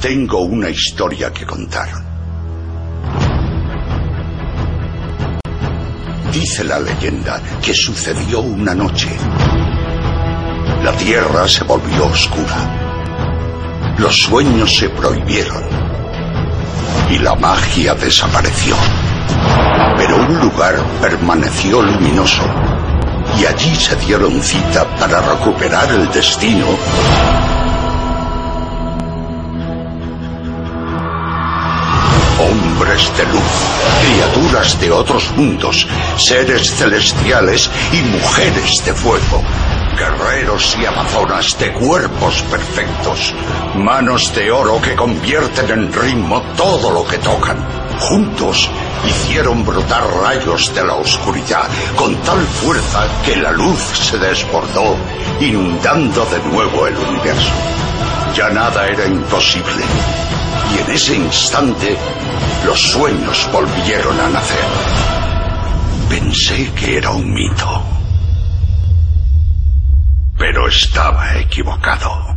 Tengo una historia que contar. Dice la leyenda que sucedió una noche. La tierra se volvió oscura. Los sueños se prohibieron. Y la magia desapareció. Pero un lugar permaneció luminoso. Y allí se dieron cita para recuperar el destino de luz, criaturas de otros mundos, seres celestiales y mujeres de fuego, guerreros y amazonas de cuerpos perfectos, manos de oro que convierten en ritmo todo lo que tocan. Juntos hicieron brotar rayos de la oscuridad con tal fuerza que la luz se desbordó, inundando de nuevo el universo. Ya nada era imposible. Y en ese instante, los sueños volvieron a nacer. Pensé que era un mito. Pero estaba equivocado.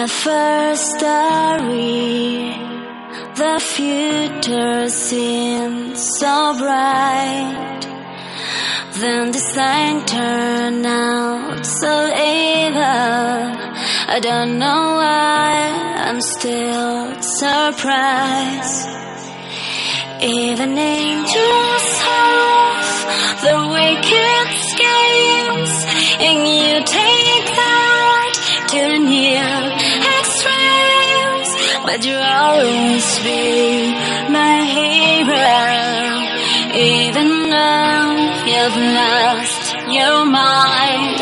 a first story. The future seemed so bright. Then the sign turned out so evil. I don't know why I'm still surprised. Even angels have the wicked But you'll always be my hero, even though you've lost your mind.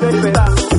despertar.